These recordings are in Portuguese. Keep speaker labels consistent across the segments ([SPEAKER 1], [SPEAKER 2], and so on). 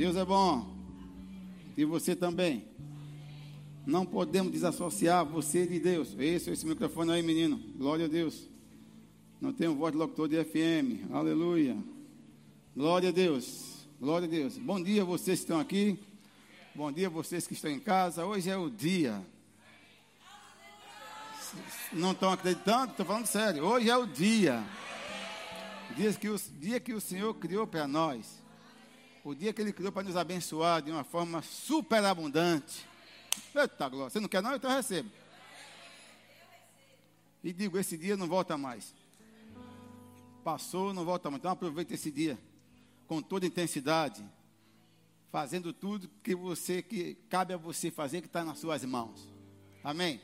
[SPEAKER 1] Deus é bom. E você também. Não podemos desassociar você de Deus. Esse, esse microfone aí, menino. Glória a Deus. Não tenho voz de locutor de FM. Aleluia. Glória a Deus. Glória a Deus. Bom dia vocês que estão aqui. Bom dia vocês que estão em casa. Hoje é o dia. Não estão acreditando? Estou falando sério. Hoje é o dia. Dia que o, dia que o Senhor criou para nós. O dia que Ele criou para nos abençoar de uma forma superabundante. Eita glória. Você não quer não? Então eu recebo. E digo, esse dia não volta mais. Passou, não volta mais. Então aproveite esse dia com toda intensidade, fazendo tudo que você que cabe a você fazer que está nas suas mãos. Amém.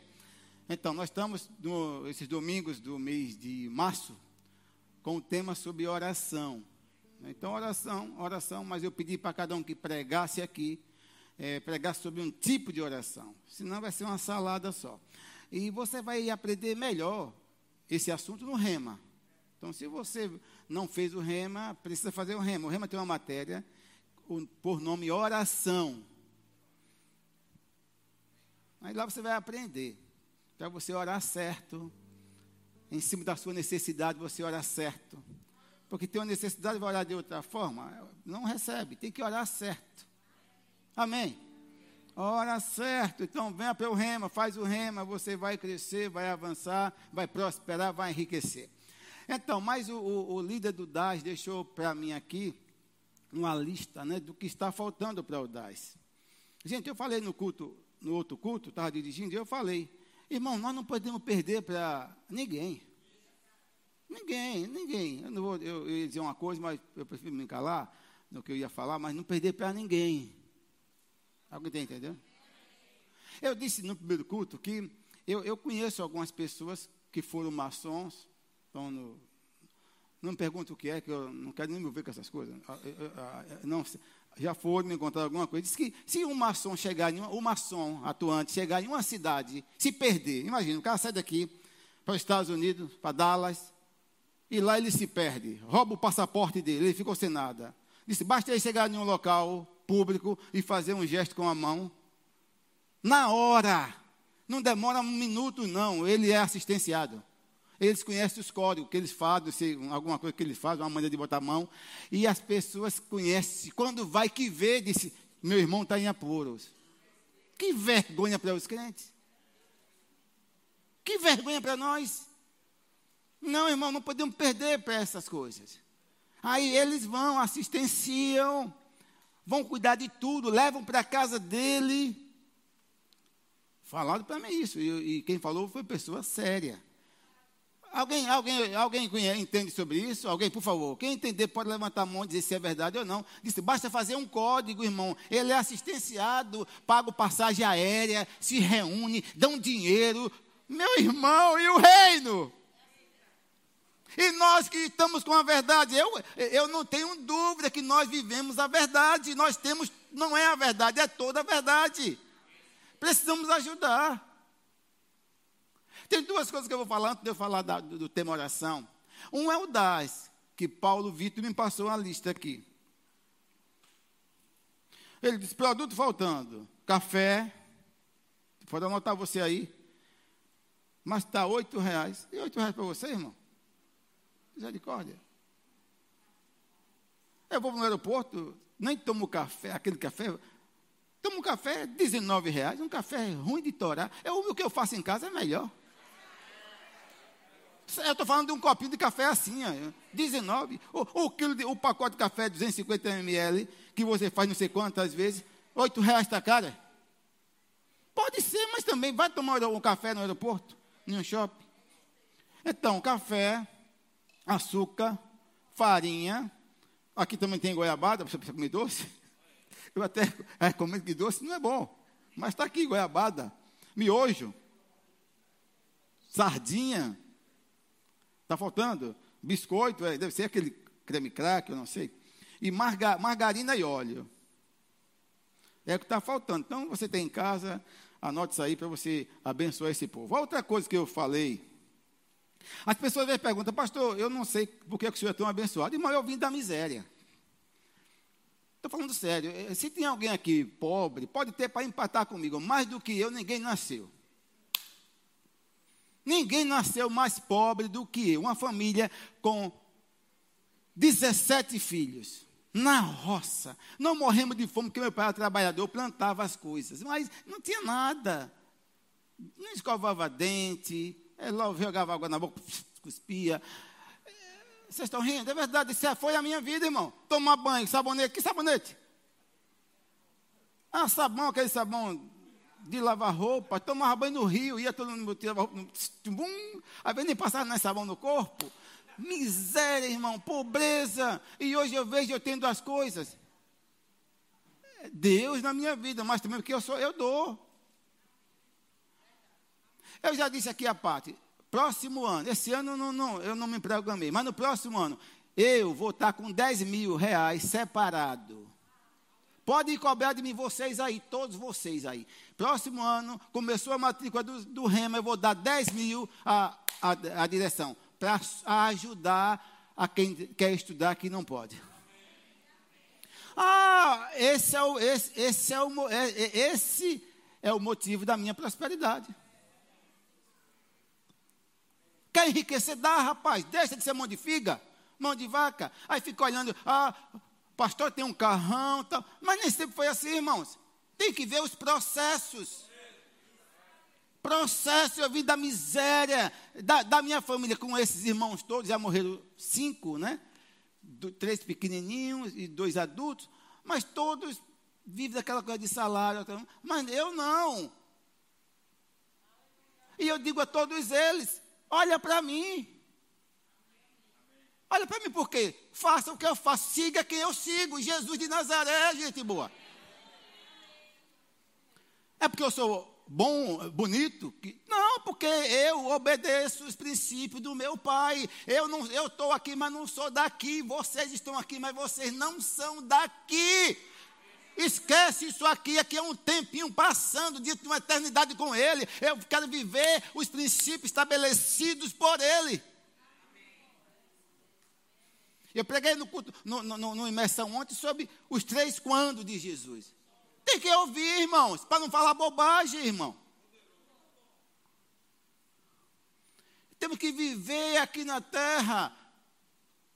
[SPEAKER 1] Então nós estamos no, esses domingos do mês de março com o tema sobre oração. Então oração, oração, mas eu pedi para cada um que pregasse aqui é, pregar sobre um tipo de oração, senão vai ser uma salada só. E você vai aprender melhor esse assunto no rema. Então, se você não fez o rema, precisa fazer o rema. O rema tem uma matéria por nome oração. Aí lá você vai aprender. Para você orar certo. Em cima da sua necessidade, você orar certo. Porque tem uma necessidade, vai orar de outra forma. Não recebe, tem que orar certo. Amém? Ora certo, então venha para o rema, faz o rema, você vai crescer, vai avançar, vai prosperar, vai enriquecer. Então, mas o, o, o líder do DAS deixou para mim aqui uma lista né, do que está faltando para o DAS. Gente, eu falei no culto, no outro culto, estava dirigindo, eu falei, irmão, nós não podemos perder para ninguém. Ninguém, ninguém. Eu, não vou, eu, eu ia dizer uma coisa, mas eu prefiro me calar no que eu ia falar, mas não perder para ninguém. Alguém está entendendo? Eu disse no primeiro culto que eu, eu conheço algumas pessoas que foram maçons, estão no, não me pergunto o que é, que eu não quero nem me ver com essas coisas. Ah, ah, não, já foram me encontrar alguma coisa. Diz que se um maçom chegar em uma, um maçom atuante chegar em uma cidade, se perder, imagina, o cara sai daqui para os Estados Unidos, para Dallas, e lá ele se perde, rouba o passaporte dele, ele ficou sem nada. Disse, basta ele chegar em um local público e fazer um gesto com a mão. Na hora. Não demora um minuto, não. Ele é assistenciado. Eles conhecem os códigos que eles fazem, se, alguma coisa que eles fazem, uma maneira de botar a mão. E as pessoas conhecem. Quando vai que vê, disse, meu irmão está em apuros. Que vergonha para os crentes. Que vergonha para nós. Não, irmão, não podemos perder para essas coisas. Aí eles vão, assistenciam vão cuidar de tudo, levam para a casa dele. Falado para mim isso, e, e, quem falou foi pessoa séria. Alguém, alguém, alguém entende sobre isso? Alguém, por favor, quem entender pode levantar a mão e dizer se é verdade ou não. Disse, basta fazer um código, irmão. Ele é assistenciado, paga passagem aérea, se reúne, um dinheiro. Meu irmão, e o reino? E nós que estamos com a verdade, eu, eu não tenho dúvida que nós vivemos a verdade. Nós temos, não é a verdade, é toda a verdade. Precisamos ajudar. Tem duas coisas que eu vou falar antes de eu falar da, do, do tema oração. Um é o das, que Paulo Vitor me passou uma lista aqui. Ele disse: produto faltando, café, pode anotar você aí, mas está oito reais. E oito reais para você, irmão? Misericórdia. Eu vou no aeroporto, nem tomo café, aquele café. Tomo um café, 19 reais, um café ruim de torar. Eu, o que eu faço em casa é melhor. Eu estou falando de um copinho de café assim, ó, 19. O, o, quilo de, o pacote de café 250 ml, que você faz não sei quantas vezes, 8 reais está cara. Pode ser, mas também vai tomar um café no aeroporto, em um shopping. Então, café, açúcar, farinha. Aqui também tem goiabada, você comer doce. Eu até recomendo que doce não é bom. Mas está aqui goiabada, miojo, sardinha. Está faltando? Biscoito, é, deve ser aquele creme crack, eu não sei. E marga, margarina e óleo. É o que está faltando. Então, você tem em casa, anote isso aí para você abençoar esse povo. Outra coisa que eu falei as pessoas me perguntam, pastor, eu não sei por que o senhor é tão abençoado. Irmão, eu vim da miséria. Estou falando sério. Eh, se tem alguém aqui pobre, pode ter para empatar comigo. Mais do que eu, ninguém nasceu. Ninguém nasceu mais pobre do que eu. Uma família com 17 filhos. Na roça. Não morremos de fome, porque meu pai era trabalhador, plantava as coisas. Mas não tinha nada. Não escovava dente, é, jogava água na boca, cuspia. Vocês estão rindo? É verdade, isso foi a minha vida, irmão. Tomar banho, sabonete. Que sabonete? Ah, sabão, aquele sabão de lavar roupa. Tomava banho no rio, ia todo mundo tirar roupa. Bum, às vezes nem passava mais sabão no corpo. Miséria, irmão, pobreza. E hoje eu vejo eu tendo as coisas. Deus na minha vida, mas também porque eu sou, eu dou. Eu já disse aqui a parte, Próximo ano, esse ano não, não, eu não me programei, mas no próximo ano, eu vou estar com 10 mil reais separado. Pode cobrar de mim vocês aí, todos vocês aí. Próximo ano, começou a matrícula do, do Rema, eu vou dar 10 mil à, à, à direção, para ajudar a quem quer estudar que não pode. Ah, esse é o, esse, esse é o, é, é, esse é o motivo da minha prosperidade. Quer enriquecer? Dá, rapaz. Deixa de ser mão de figa, mão de vaca. Aí fica olhando, ah, pastor tem um carrão tal. Mas nem sempre foi assim, irmãos. Tem que ver os processos. Processo, eu vi da miséria da, da minha família com esses irmãos todos. Já morreram cinco, né? Do, três pequenininhos e dois adultos. Mas todos vivem daquela coisa de salário. Mas eu não. E eu digo a todos eles: Olha para mim. Olha para mim por quê? Faça o que eu faço, siga quem eu sigo, Jesus de Nazaré, gente boa. É porque eu sou bom, bonito? Não, porque eu obedeço os princípios do meu pai. Eu não, eu estou aqui, mas não sou daqui. Vocês estão aqui, mas vocês não são daqui. Esquece isso aqui, aqui é um tempinho passando, de uma eternidade com Ele. Eu quero viver os princípios estabelecidos por Ele. Eu preguei no, no, no, no imersão ontem sobre os três quando de Jesus. Tem que ouvir, irmãos, para não falar bobagem, irmão. Temos que viver aqui na terra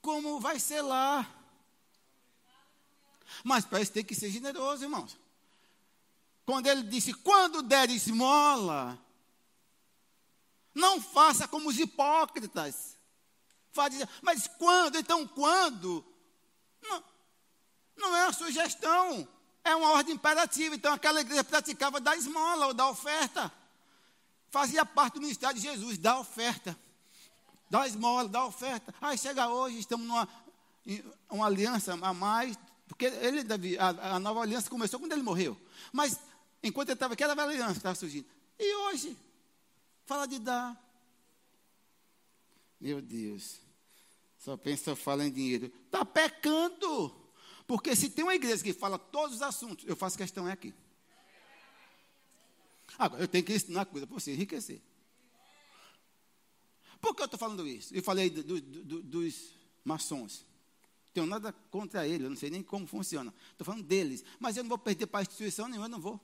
[SPEAKER 1] como vai ser lá. Mas para isso tem que ser generoso, irmãos. Quando ele disse: quando der esmola, não faça como os hipócritas. Mas quando? Então quando? Não, não é uma sugestão, é uma ordem imperativa. Então aquela igreja praticava da esmola ou da oferta. Fazia parte do ministério de Jesus, da oferta. Da esmola, da oferta. Aí chega hoje, estamos numa uma aliança a mais, porque ele, a, a, nova aliança começou quando ele morreu. Mas enquanto ele estava aqui, era a velha aliança estava surgindo. E hoje, fala de dar. Meu Deus. Só pensa, fala em dinheiro. Está pecando. Porque se tem uma igreja que fala todos os assuntos, eu faço questão é aqui. Agora, eu tenho que ensinar coisa para você enriquecer. Por que eu estou falando isso? Eu falei do, do, do, dos maçons tenho nada contra ele, eu não sei nem como funciona. Estou falando deles. Mas eu não vou perder para a instituição nenhuma, eu não vou.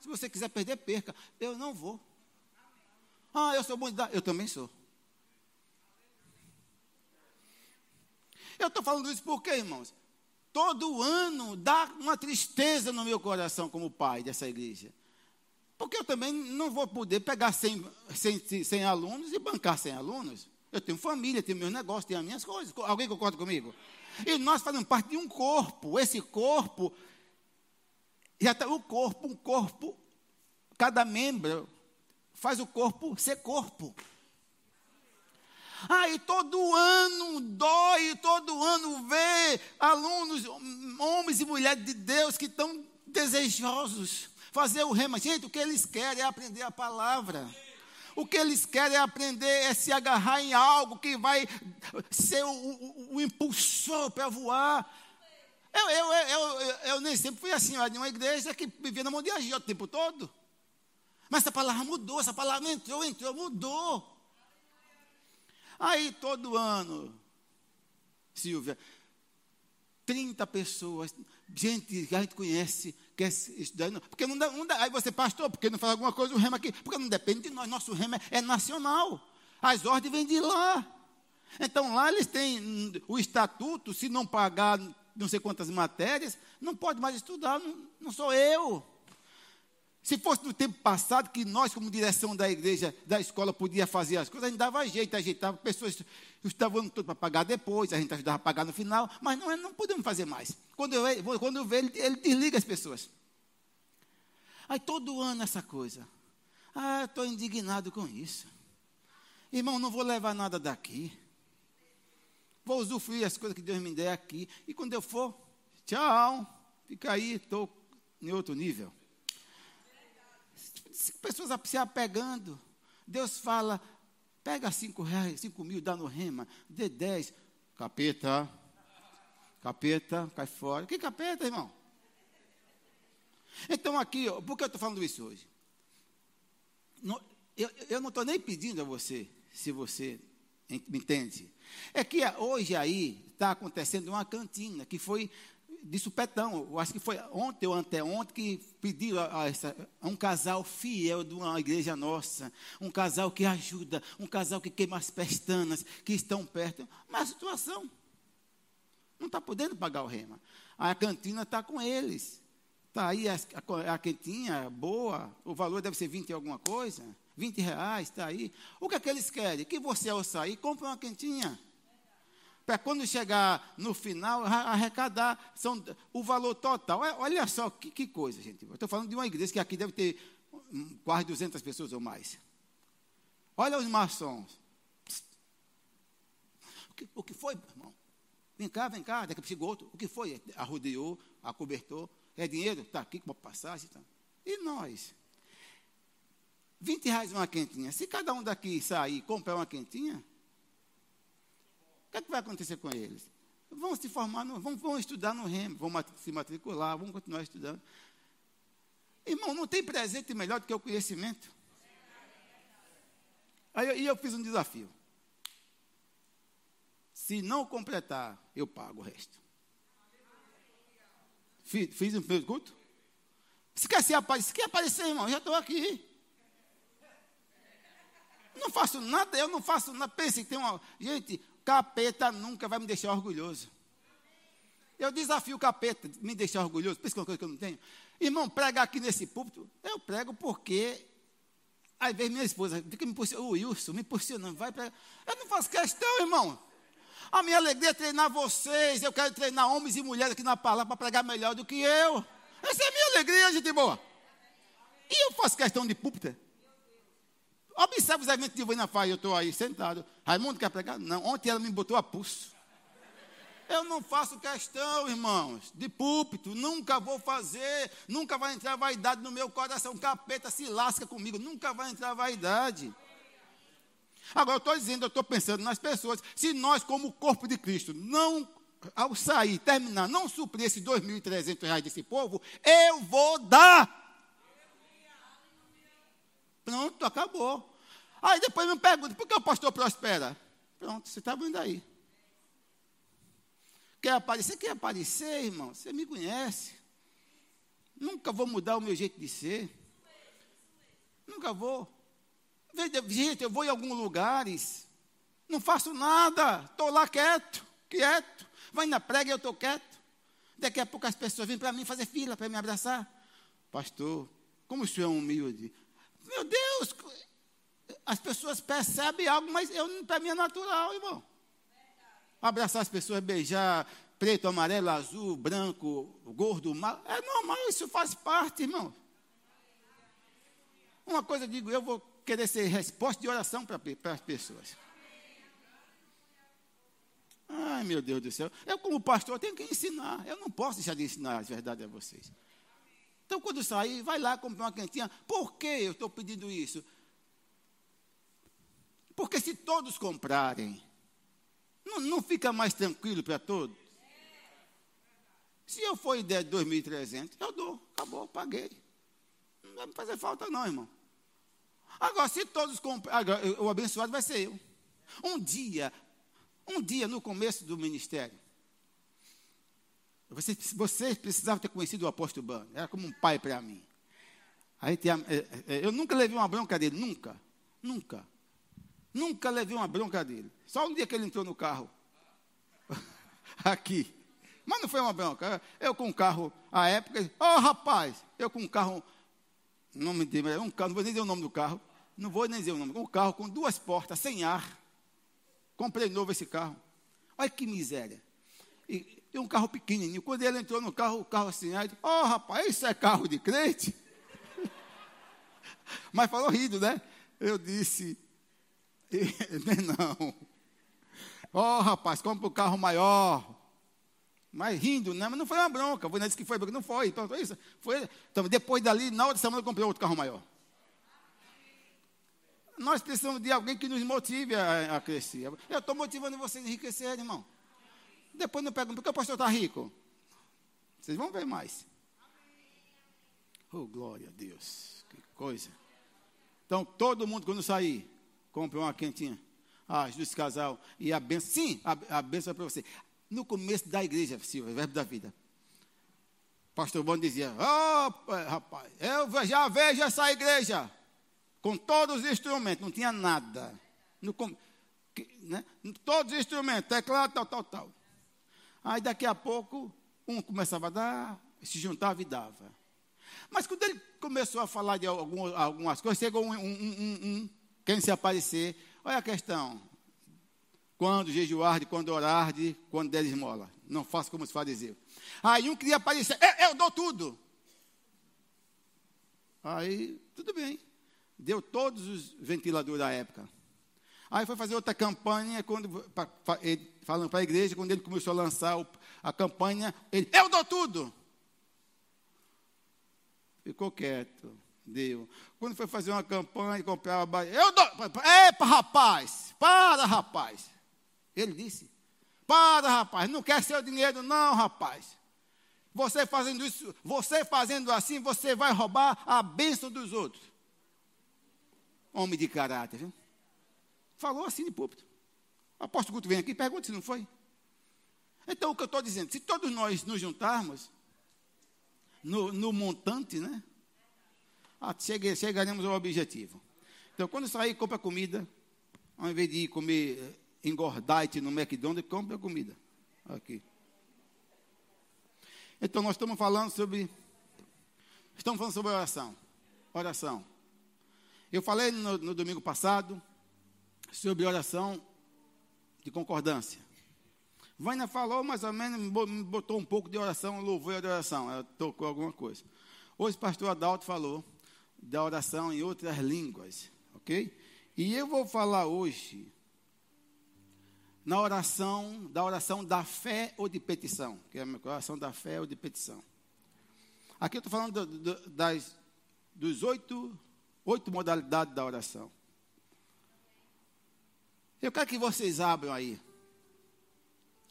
[SPEAKER 1] Se você quiser perder, perca. Eu não vou. Ah, eu sou bom. Eu também sou. Eu estou falando isso porque, irmãos? Todo ano dá uma tristeza no meu coração como pai dessa igreja. Porque eu também não vou poder pegar 100, 100, 100 alunos e bancar 100 alunos. Eu tenho família, tenho meus negócios, tenho as minhas coisas. Alguém concorda comigo? E nós fazemos parte de um corpo. Esse corpo, já está o corpo, um corpo, cada membro faz o corpo ser corpo. Aí todo ano dói, todo ano vê alunos, homens e mulheres de Deus que estão desejosos fazer o rema. Gente, o que eles querem é aprender a palavra. O que eles querem é aprender, é se agarrar em algo que vai ser o, o, o impulsor para voar. Eu, eu, eu, eu, nem sempre fui assim, de uma igreja que vivia na mão de agir o tempo todo. Mas essa palavra mudou, essa palavra entrou, entrou, mudou. Aí todo ano, Silvia, 30 pessoas, gente que a gente conhece, quer estudar. Porque não dá, não dá. Aí você, pastor, porque não faz alguma coisa o rema aqui? Porque não depende de nós. Nosso rema é nacional. As ordens vêm de lá. Então lá eles têm o estatuto, se não pagar não sei quantas matérias, não pode mais estudar, não, não sou eu. Se fosse no tempo passado, que nós, como direção da igreja, da escola, podia fazer as coisas, a gente dava jeito, ajeitava, pessoas estavam todo para pagar depois, a gente ajudava a pagar no final, mas não, não podemos fazer mais. Quando eu, quando eu vejo, ele, ele desliga as pessoas. Aí todo ano essa coisa. Ah, estou indignado com isso. Irmão, não vou levar nada daqui. Vou usufruir as coisas que Deus me der aqui. E quando eu for, tchau. Fica aí, estou em outro nível pessoas se apegando. Deus fala, pega cinco reais, cinco mil, dá no rema, dê dez. Capeta, capeta, cai fora. Que capeta, irmão? Então aqui, por que eu estou falando isso hoje? eu, eu não estou nem pedindo a você, se você me entende. É que hoje aí está acontecendo uma cantina que foi de supetão, eu acho que foi ontem ou anteontem que pediu a, a, essa, a, um casal fiel de uma igreja nossa, um casal que ajuda, um casal que queima as pestanas, que estão perto. Mas a situação não está podendo pagar o rema. A cantina está com eles. Está aí a, a, a quentinha boa, o valor deve ser 20 e alguma coisa, 20 reais, está aí. O que é que eles querem? Que você ao sair compre uma quentinha para quando chegar no final, arrecadar são, o valor total. É, olha só que, que coisa, gente. Estou falando de uma igreja que aqui deve ter quase 200 pessoas ou mais. Olha os maçons. O que, o que foi, irmão? Vem cá, vem cá, daqui a pouco outro. O que foi? Arrodeou, acobertou. É dinheiro? Está aqui com uma passagem. Tá. E nós? 20 reais uma quentinha. Se cada um daqui sair e comprar uma quentinha, que, é que vai acontecer com eles? Vão se formar, no, vão, vão estudar no REM, vão se matricular, vão continuar estudando. Irmão, não tem presente melhor do que o conhecimento. Aí eu, eu fiz um desafio. Se não completar, eu pago o resto. Fiz, fiz um pergunto. Se quer, se aparecer, se quer aparecer, irmão, já estou aqui. Não faço nada, eu não faço nada. Pense que tem uma. Gente, Capeta nunca vai me deixar orgulhoso. Eu desafio o capeta me deixar orgulhoso, pensa que é uma coisa que eu não tenho. Irmão, pregar aqui nesse púlpito, eu prego porque às vezes minha esposa fica me impulsionando, o Wilson, me impulsionando, vai pregar. Eu não faço questão, irmão. A minha alegria é treinar vocês, eu quero treinar homens e mulheres aqui na palavra para pregar melhor do que eu. Essa é a minha alegria, gente boa. E eu faço questão de púlpito. Observe os eventos de Divina faz, eu estou aí sentado. Raimundo quer pregar? Não, ontem ela me botou a pulso. Eu não faço questão, irmãos, de púlpito, nunca vou fazer, nunca vai entrar vaidade no meu coração. Capeta se lasca comigo, nunca vai entrar vaidade. Agora, eu estou dizendo, eu estou pensando nas pessoas, se nós, como corpo de Cristo, não, ao sair, terminar, não suprir esses 2.300 reais desse povo, eu vou dar. Pronto, acabou. Aí depois me pergunta, por que o pastor prospera? Pronto, você está vendo aí. Quer aparecer? Quer aparecer, irmão? Você me conhece. Nunca vou mudar o meu jeito de ser. Nunca vou. Gente, eu vou em alguns lugares, não faço nada, estou lá quieto, quieto. Vai na prega e eu estou quieto. Daqui a pouco as pessoas vêm para mim fazer fila para me abraçar. Pastor, como o senhor é humilde. Meu Deus, as pessoas percebem algo, mas para mim é natural, irmão. Abraçar as pessoas, beijar, preto, amarelo, azul, branco, gordo, mal, é normal, isso faz parte, irmão. Uma coisa eu digo, eu vou querer ser resposta de oração para as pessoas. Ai, meu Deus do céu. Eu, como pastor, tenho que ensinar. Eu não posso deixar de ensinar as verdades a vocês. Então, quando sair, vai lá comprar uma quentinha. Por que eu estou pedindo isso? Porque se todos comprarem, não, não fica mais tranquilo para todos? Se eu for ideia de 2.300, eu dou. Acabou, paguei. Não vai me fazer falta não, irmão. Agora, se todos comprarem, o abençoado vai ser eu. Um dia, um dia no começo do ministério, Vocês, precisavam ter conhecido o apóstolo Bano. Era como um pai para mim. Aí, eu nunca levei uma bronca dele, nunca. Nunca. Nunca levei uma bronca dele. Só um dia que ele entrou no carro. Aqui. Mas não foi uma bronca. Eu com um carro, à época, ô oh, rapaz, eu com um carro, não me um carro, não vou nem dizer o nome do carro, não vou nem dizer o nome, um carro com duas portas, sem ar. Comprei novo esse carro. Olha que miséria. E, um carro pequenininho. Quando ele entrou no carro, o carro assim, ó oh, rapaz, isso é carro de crente? Mas falou rindo, né? Eu disse, não. Ó, oh, rapaz, compra um carro maior. Mas rindo, né? Mas não foi uma bronca. Você disse que foi bronca. Não foi. Então, foi isso. Foi, então, depois dali, na outra semana, eu comprei outro carro maior. Nós precisamos de alguém que nos motive a, a crescer. Eu estou motivando vocês a enriquecer, irmão. Depois não pergunto, por que o pastor está rico? Vocês vão ver mais. Oh, glória a Deus. Que coisa. Então, todo mundo, quando sair, compre uma quentinha. Ah, justo casal. E a benção. Sim, a, a benção é para você. No começo da igreja, Silvia, verbo da vida. Pastor Bom dizia: oh, rapaz, eu já vejo essa igreja com todos os instrumentos, não tinha nada. No, né? Todos os instrumentos, teclado, tal, tal, tal. Aí daqui a pouco, um começava a dar, se juntava e dava. Mas quando ele começou a falar de algumas coisas, chegou um, um, um, um quem se aparecer. Olha a questão. Quando jejuar, de quando orar, de quando der esmola. Não faça como os fariseus. Aí um queria aparecer, eu, eu dou tudo. Aí, tudo bem. Deu todos os ventiladores da época. Aí foi fazer outra campanha, quando, ele, falando para a igreja, quando ele começou a lançar a campanha, ele, eu dou tudo. Ficou quieto, deu. Quando foi fazer uma campanha, comprava, eu dou, epa rapaz, para rapaz. Ele disse, para rapaz, não quer seu dinheiro não rapaz. Você fazendo isso, você fazendo assim, você vai roubar a bênção dos outros. Homem de caráter, viu? Falou assim de púlpito. O apóstolo Guto vem aqui, pergunta se não foi. Então, o que eu estou dizendo, se todos nós nos juntarmos no, no montante, né? Ah, chegaremos ao objetivo. Então, quando sair, compra comida. Ao invés de comer eh, engordite no McDonald's, compra comida. Aqui. Então, nós estamos falando sobre. Estamos falando sobre oração. Oração. Eu falei no, no domingo passado sobre oração de concordância. Vânia falou mais ou menos, me botou um pouco de oração, louvor e adoração. Ela tocou alguma coisa. Hoje o pastor Adalto falou da oração em outras línguas, ok? E eu vou falar hoje na oração, da oração da fé ou de petição, que é a oração da fé ou de petição. Aqui eu estou falando do, do, das, dos oito Oito modalidades da oração. Eu quero que vocês abram aí.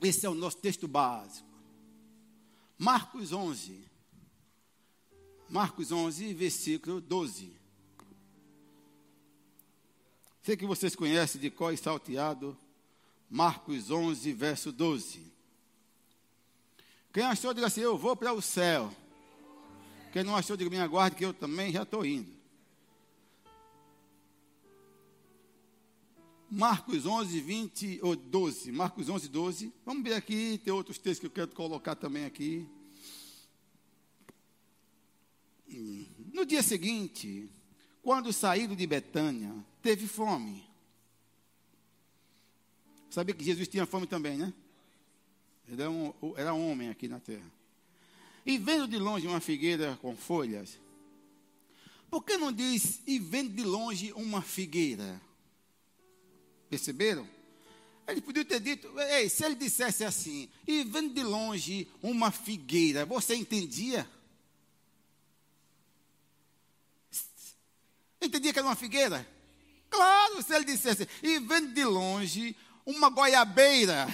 [SPEAKER 1] Esse é o nosso texto básico. Marcos 11. Marcos 11, versículo 12. Sei que vocês conhecem de cor e salteado. Marcos 11, verso 12. Quem achou, diga assim: Eu vou para o céu. Quem não achou, diga: Me aguarde, que eu também já estou indo. Marcos 11, 20 ou 12. Marcos 11, 12. Vamos ver aqui, tem outros textos que eu quero colocar também aqui. No dia seguinte, quando saíram de Betânia, teve fome. Sabia que Jesus tinha fome também, né? Era, um, era homem aqui na terra. E vendo de longe uma figueira com folhas, por que não diz, e vendo de longe uma figueira? Perceberam? Ele podia ter dito, ei, se ele dissesse assim, e vendo de longe uma figueira, você entendia? Entendia que era uma figueira? Claro, se ele dissesse, e vendo de longe uma goiabeira,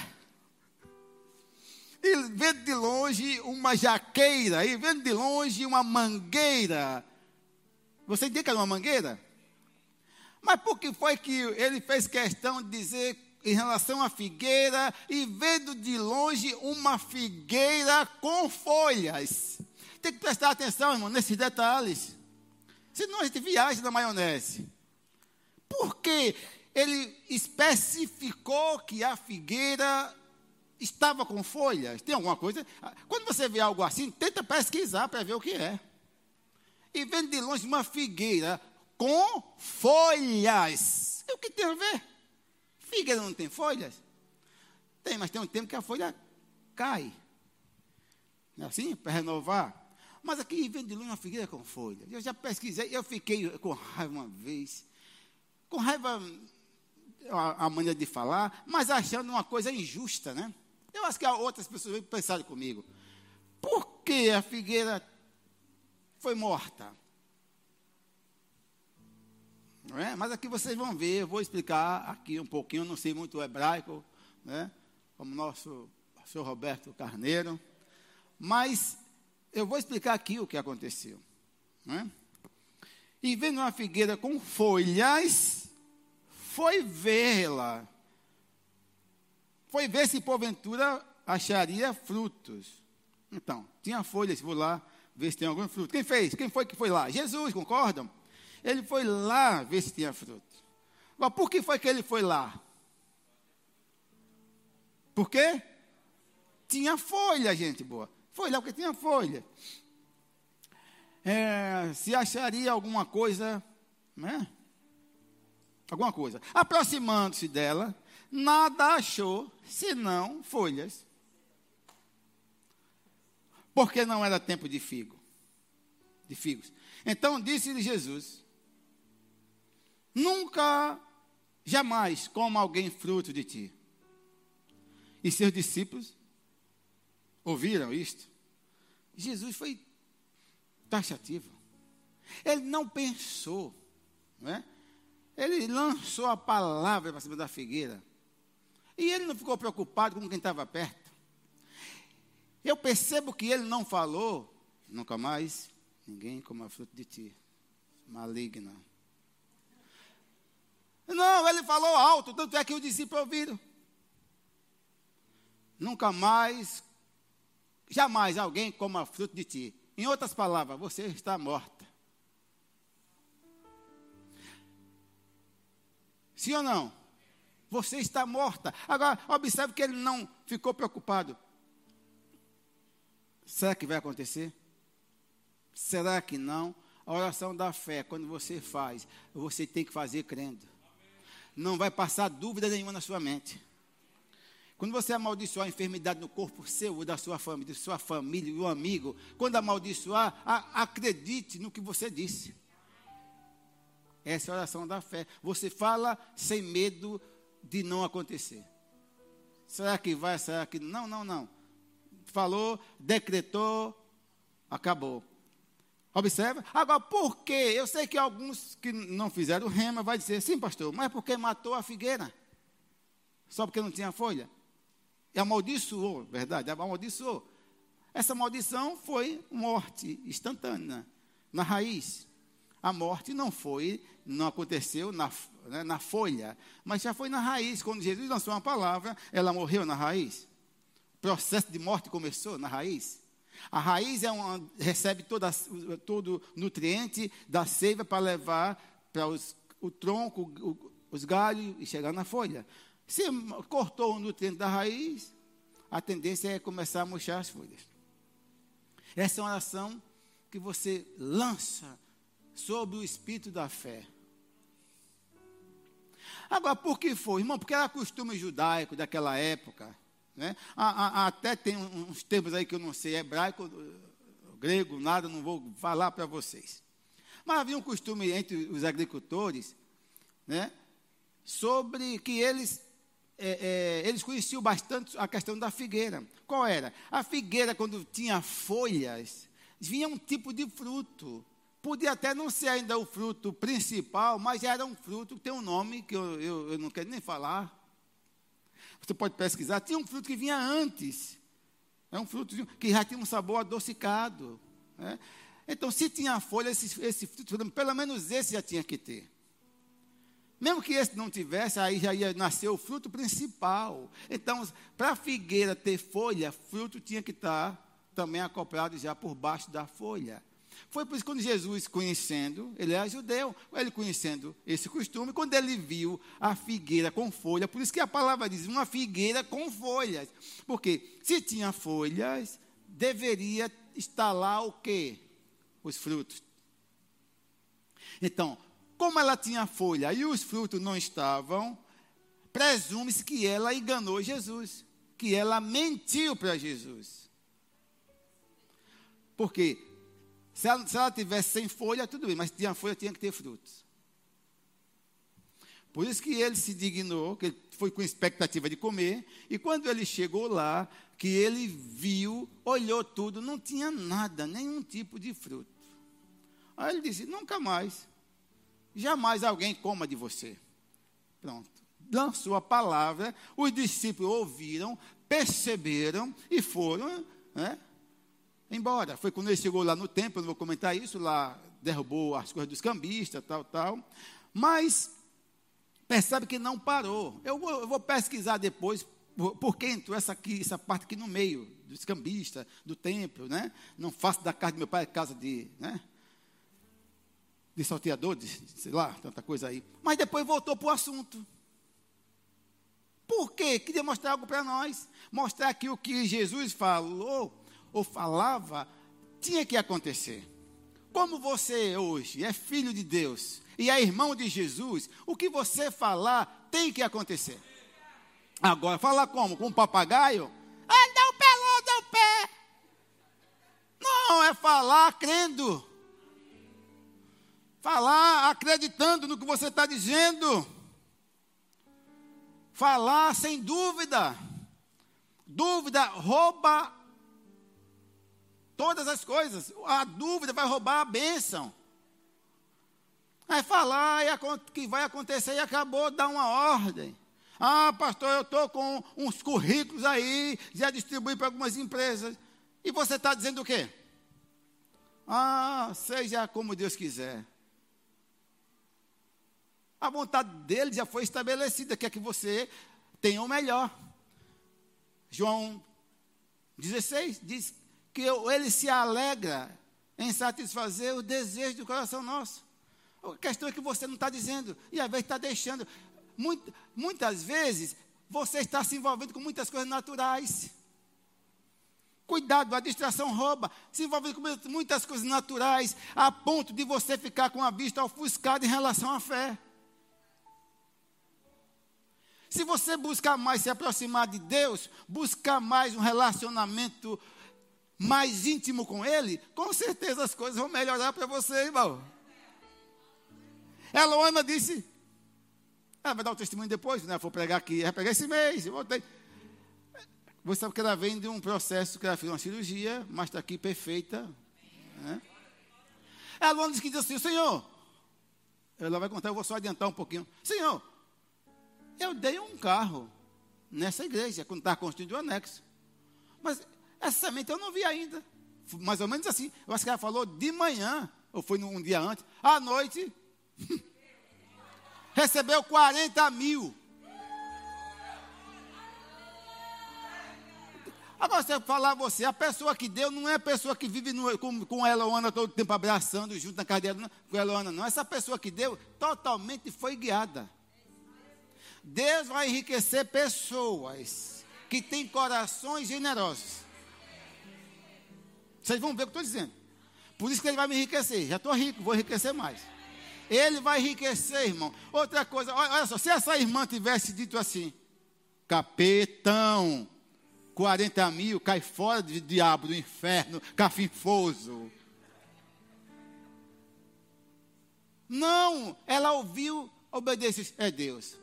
[SPEAKER 1] e vendo de longe uma jaqueira, e vendo de longe uma mangueira. Você entendia que era uma mangueira? Mas por que foi que ele fez questão de dizer em relação à figueira e vendo de longe uma figueira com folhas. Tem que prestar atenção, irmão, nesses detalhes. Senão a gente viaja na maionese. Por que ele especificou que a figueira estava com folhas? Tem alguma coisa? Quando você vê algo assim, tenta pesquisar para ver o que é. E vendo de longe uma figueira com folhas. O que tem a ver? Figueira não tem folhas? Tem, mas tem um tempo que a folha cai. Não é assim? Para renovar. Mas aqui vem de longe uma figueira com folhas. Eu já pesquisei, eu fiquei com raiva uma vez. Com raiva, a, a maneira de falar, mas achando uma coisa injusta, né? Eu acho que outras pessoas pensaram comigo. Por que a figueira foi morta? É? Mas aqui vocês vão ver, eu vou explicar aqui um pouquinho, eu não sei muito hebraico, né? como nosso senhor Roberto Carneiro, mas eu vou explicar aqui o que aconteceu. Né? E vendo uma figueira com folhas, foi vê-la. Foi ver se porventura acharia frutos. Então, tinha folhas, vou lá ver se tem algum fruto. Quem fez? Quem foi que foi lá? Jesus, concordam? Ele foi lá ver se tinha fruto. Mas por que foi que ele foi lá? Por quê? Tinha folha, gente boa. Foi lá porque tinha folha. É, se acharia alguma coisa, né? Alguma coisa. Aproximando-se dela, nada achou senão folhas. Porque não era tempo de figo, de figos. Então disse-lhe Jesus: Nunca, jamais coma alguém fruto de ti. E seus discípulos ouviram isto. Jesus foi taxativo. Ele não pensou, não é? Ele lançou a palavra para cima da figueira. E ele não ficou preocupado com quem estava perto. Eu percebo que ele não falou, nunca mais, ninguém coma fruto de ti. Maligna. Não, ele falou alto, tanto é que o discípulo ouviram. Nunca mais, jamais alguém coma fruto de ti. Em outras palavras, você está morta. Sim ou não? Você está morta. Agora, observe que ele não ficou preocupado. Será que vai acontecer? Será que não? A oração da fé, quando você faz, você tem que fazer crendo não vai passar dúvida nenhuma na sua mente. Quando você amaldiçoar a enfermidade no corpo seu, da sua família, da sua família e o amigo, quando amaldiçoar, a, acredite no que você disse. Essa é a oração da fé. Você fala sem medo de não acontecer. Será que vai? Será que não? Não, não. Falou, decretou, acabou. Observa. Agora, por quê? Eu sei que alguns que não fizeram rema vai dizer, sim, pastor, mas porque matou a figueira? Só porque não tinha folha? E amaldiçoou, verdade, amaldiçoou. Essa maldição foi morte instantânea, na raiz. A morte não foi, não aconteceu na, né, na folha, mas já foi na raiz. Quando Jesus lançou uma palavra, ela morreu na raiz. O processo de morte começou na raiz. A raiz é uma, recebe toda, todo nutriente da seiva para levar para os, o tronco, o, os galhos e chegar na folha. Se cortou o nutriente da raiz, a tendência é começar a murchar as folhas. Essa é uma oração que você lança sobre o espírito da fé. Agora, por que foi, irmão? Porque era costume judaico daquela época. Né? até tem uns termos aí que eu não sei, hebraico, grego, nada, não vou falar para vocês. Mas havia um costume entre os agricultores, né, sobre que eles, é, é, eles conheciam bastante a questão da figueira. Qual era? A figueira, quando tinha folhas, vinha um tipo de fruto. Podia até não ser ainda o fruto principal, mas era um fruto que tem um nome que eu, eu, eu não quero nem falar, você pode pesquisar, tinha um fruto que vinha antes. É um fruto que já tinha um sabor adocicado. Né? Então, se tinha folha, esse, esse fruto, pelo menos esse já tinha que ter. Mesmo que esse não tivesse, aí já ia nascer o fruto principal. Então, para a figueira ter folha, fruto tinha que estar também acoplado já por baixo da folha. Foi por isso que quando Jesus, conhecendo, ele é judeu, ele conhecendo esse costume, quando ele viu a figueira com folha, por isso que a palavra diz uma figueira com folhas. Porque se tinha folhas, deveria estar lá o quê? Os frutos. Então, como ela tinha folha e os frutos não estavam, presume-se que ela enganou Jesus, que ela mentiu para Jesus. Porque se ela, se ela tivesse sem folha, tudo bem, mas se tinha folha, tinha que ter frutos. Por isso que ele se dignou, que ele foi com expectativa de comer, e quando ele chegou lá, que ele viu, olhou tudo, não tinha nada, nenhum tipo de fruto. Aí ele disse: nunca mais jamais alguém coma de você. Pronto. Lançou a palavra, os discípulos ouviram, perceberam e foram né, embora. Foi quando ele chegou lá no templo, não vou comentar isso, lá derrubou as coisas dos cambistas, tal, tal. Mas percebe que não parou. Eu vou, eu vou pesquisar depois por, que entrou essa, aqui, essa parte aqui no meio, dos cambistas, do templo, né? Não faço da casa do meu pai casa de, né? de, sei lá, tanta coisa aí. Mas depois voltou para o assunto. Por quê? Queria mostrar algo para nós. Mostrar que o que Jesus falou ou falava tinha que acontecer. Como você hoje é filho de Deus e é irmão de Jesus, o que você falar tem que acontecer. Agora, falar como? Com um papagaio? Ah, dá o pé, dá o pé. Não, é falar crendo. Falar acreditando no que você está dizendo. Falar sem dúvida. Dúvida rouba todas as coisas. A dúvida vai roubar a bênção. Aí falar que vai acontecer e acabou, dá uma ordem. Ah, pastor, eu estou com uns currículos aí, já distribuí para algumas empresas. E você está dizendo o quê? Ah, seja como Deus quiser. A vontade dele já foi estabelecida, quer que você tenha o melhor. João 16 diz que ele se alegra em satisfazer o desejo do coração nosso. A questão é que você não está dizendo, e às vezes está deixando. muitas vezes você está se envolvendo com muitas coisas naturais. Cuidado, a distração rouba. Se envolve com muitas coisas naturais, a ponto de você ficar com a vista ofuscada em relação à fé. Se você buscar mais se aproximar de Deus, buscar mais um relacionamento mais íntimo com Ele, com certeza as coisas vão melhorar para você, irmão. Eloana disse, ela vai dar o testemunho depois, né? Vou pregar aqui, vai pregar esse mês, eu voltei. Você sabe que ela vem de um processo que ela fez uma cirurgia, mas está aqui perfeita. Né? Ela disse que diz assim, Senhor, ela vai contar, eu vou só adiantar um pouquinho. Senhor, eu dei um carro nessa igreja, quando estava construindo o anexo. Mas essa semente eu não vi ainda. Mais ou menos assim. Eu acho que ela falou de manhã, ou foi um dia antes. À noite, recebeu 40 mil. Agora, se eu falar a você, a pessoa que deu não é a pessoa que vive no, com, com ela Ana todo tempo abraçando junto na cadeira com ela Ana, não. Essa pessoa que deu totalmente foi guiada. Deus vai enriquecer pessoas que têm corações generosos. Vocês vão ver o que eu estou dizendo. Por isso que ele vai me enriquecer. Já estou rico, vou enriquecer mais. Ele vai enriquecer, irmão. Outra coisa, olha só, se essa irmã tivesse dito assim, capetão, 40 mil, cai fora do diabo do inferno, cafinfoso. Não, ela ouviu, obedeceu, é Deus.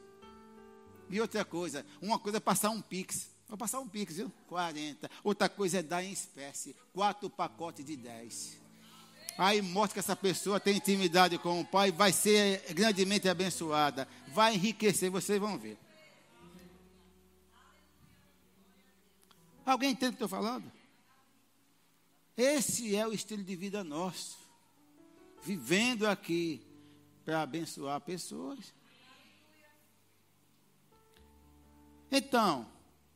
[SPEAKER 1] E outra coisa, uma coisa é passar um pix. Vou passar um pix, viu? 40. Outra coisa é dar em espécie. Quatro pacotes de 10. Aí mostra que essa pessoa tem intimidade com o Pai, vai ser grandemente abençoada. Vai enriquecer, vocês vão ver. Alguém entende o que estou falando? Esse é o estilo de vida nosso. Vivendo aqui para abençoar pessoas Então,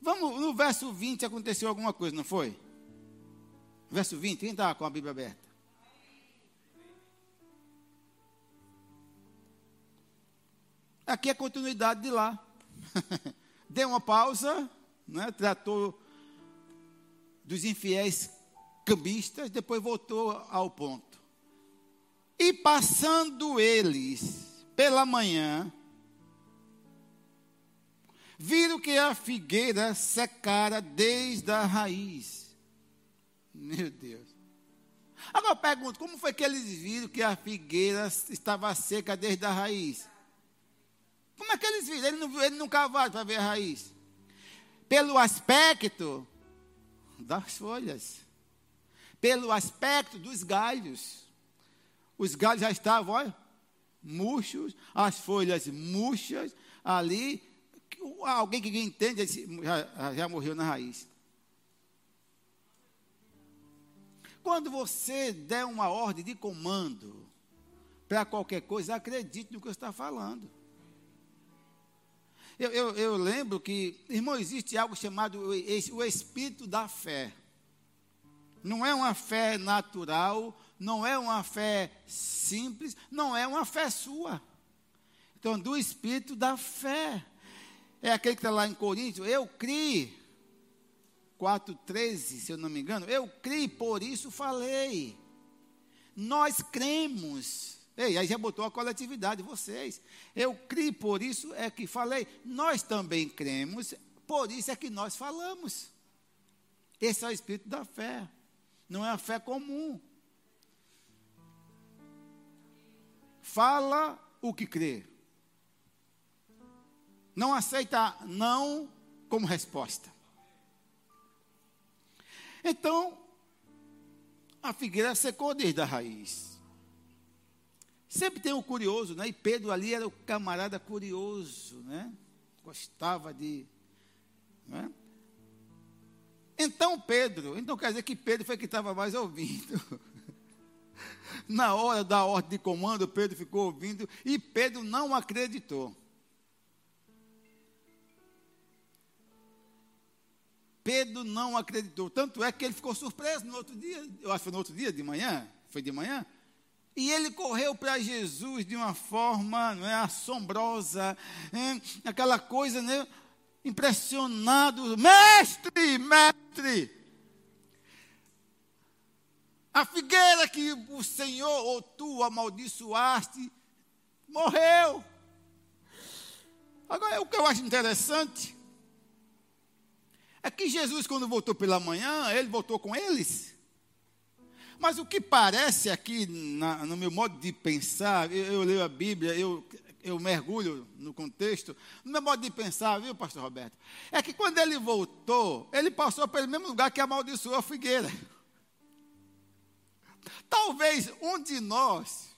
[SPEAKER 1] vamos no verso 20 aconteceu alguma coisa, não foi? Verso 20, quem está com a Bíblia aberta? Aqui é a continuidade de lá. Deu uma pausa, né, tratou dos infiéis cambistas, depois voltou ao ponto. E passando eles pela manhã, viram que a figueira secara desde a raiz. Meu Deus. Agora eu pergunto, como foi que eles viram que a figueira estava seca desde a raiz? Como é que eles viram? Ele não, ele não cavaram para ver a raiz. Pelo aspecto das folhas. Pelo aspecto dos galhos. Os galhos já estavam, olha, murchos, as folhas murchas ali. Alguém que entende já, já morreu na raiz. Quando você der uma ordem de comando para qualquer coisa, acredite no que você está falando. Eu, eu, eu, lembro que, irmão, existe algo chamado o espírito da fé. Não é uma fé natural, não é uma fé simples, não é uma fé sua. Então, do espírito da fé. É aquele que está lá em Coríntios, eu criei. 4,13, se eu não me engano, eu criei, por isso falei. Nós cremos. Ei, aí já botou a coletividade, vocês. Eu criei, por isso é que falei. Nós também cremos, por isso é que nós falamos. Esse é o espírito da fé. Não é a fé comum. Fala o que crê. Não aceita não como resposta. Então, a figueira secou desde a raiz. Sempre tem o curioso, né? E Pedro ali era o camarada curioso, né? Gostava de. Né? Então Pedro, então quer dizer que Pedro foi que estava mais ouvindo. Na hora da ordem de comando, Pedro ficou ouvindo e Pedro não acreditou. Pedro não acreditou. Tanto é que ele ficou surpreso no outro dia, eu acho que foi no outro dia de manhã, foi de manhã. E ele correu para Jesus de uma forma não é, assombrosa, é, aquela coisa, né, impressionado. Mestre, mestre, a figueira que o Senhor ou tu amaldiçoaste morreu. Agora, o que eu acho interessante é que Jesus, quando voltou pela manhã, ele voltou com eles. Mas o que parece aqui, na, no meu modo de pensar, eu, eu, leio a Bíblia, eu, eu mergulho no contexto, no meu modo de pensar, viu, pastor Roberto? É que quando ele voltou, ele passou pelo mesmo lugar que amaldiçoou a figueira. Talvez um de nós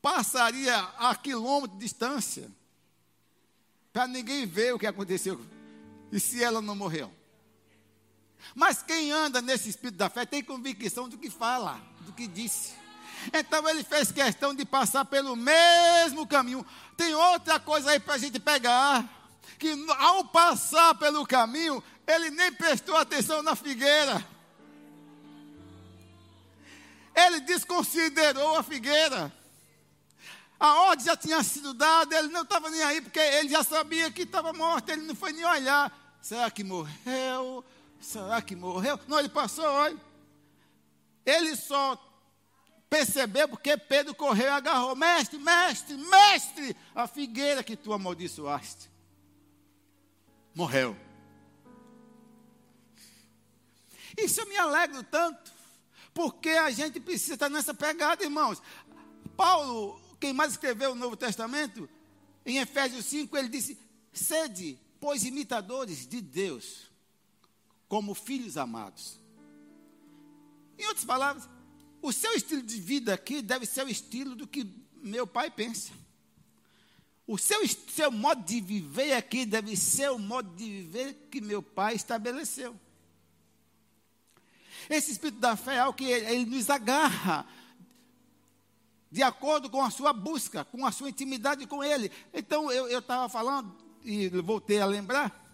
[SPEAKER 1] passaria a quilômetro de distância para ninguém ver o que aconteceu e se ela não morreu? Mas quem anda nesse espírito da fé tem convicção do que fala, do que disse. Então ele fez questão de passar pelo mesmo caminho. Tem outra coisa aí para a gente pegar. Que ao passar pelo caminho, ele nem prestou atenção na figueira. Ele desconsiderou a figueira. A ordem já tinha sido dada, ele não estava nem aí, porque ele já sabia que estava morto, ele não foi nem olhar. Será que morreu? Será que morreu? Não, ele passou, olha. Ele só percebeu porque Pedro correu e agarrou: Mestre, mestre, mestre, a figueira que tu amaldiçoaste. Morreu. Isso eu me alegro tanto, porque a gente precisa estar nessa pegada, irmãos. Paulo quem mais escreveu o Novo Testamento, em Efésios 5, ele disse: sede, pois, imitadores de Deus, como filhos amados. Em outras palavras, o seu estilo de vida aqui deve ser o estilo do que meu pai pensa. O seu, seu modo de viver aqui deve ser o modo de viver que meu pai estabeleceu. Esse espírito da fé é algo que ele, ele nos agarra de acordo com a sua busca, com a sua intimidade com Ele. Então, eu estava falando e voltei a lembrar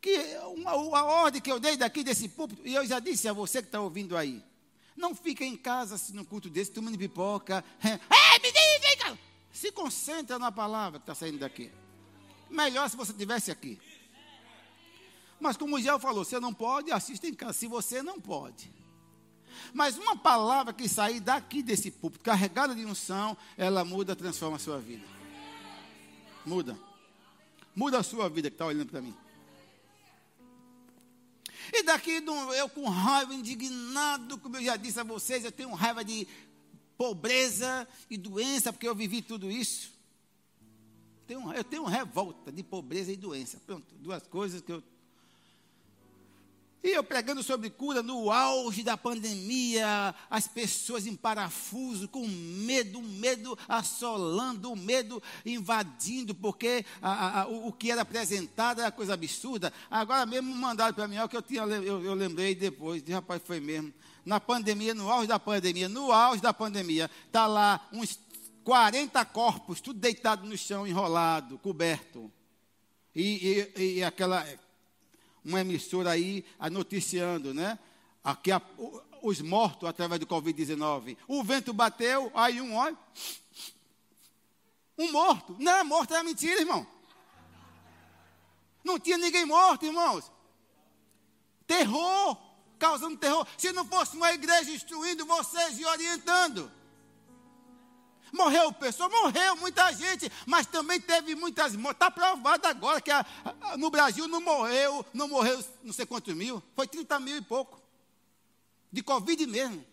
[SPEAKER 1] que uma, a ordem que eu dei daqui desse púlpito, e eu já disse a você que está ouvindo aí, não fica em casa assim, no culto desse, tomando pipoca. Vem cá! Se concentra na palavra que está saindo daqui. Melhor se você estivesse aqui. Mas como o Gel falou, você não pode, assista em casa. Se você não pode. Mas uma palavra que sair daqui desse púlpito, carregada de unção, ela muda, transforma a sua vida. Muda. Muda a sua vida que está olhando para mim. E daqui eu com raiva, indignado, como eu já disse a vocês, eu tenho raiva de pobreza e doença, porque eu vivi tudo isso. eu tenho revolta de pobreza e doença. Pronto, duas coisas que eu e eu pregando sobre cura no auge da pandemia, as pessoas em parafuso, com medo, medo assolando, medo invadindo, porque a, a, o, o, que era apresentado era coisa absurda. Agora mesmo mandaram para mim, é o que eu, tinha, eu, eu lembrei depois, de rapaz, foi mesmo. Na pandemia, no auge da pandemia, no auge da pandemia, está lá uns 40 corpos, tudo deitado no chão, enrolado, coberto. E, e, e aquela uma emissora aí noticiando, né? Aqui a, os mortos através do Covid-19. O vento bateu, aí um olha. Um morto. Não era morto, era mentira, irmão. Não tinha ninguém morto, irmãos. Terror, causando terror. Se não fosse uma igreja instruindo vocês e orientando. Morreu pessoa, morreu muita gente, mas também teve muitas mortes. Está provado agora que a, a, no Brasil não morreu, não morreu não sei quantos mil, foi 30 mil e pouco. De Covid mesmo.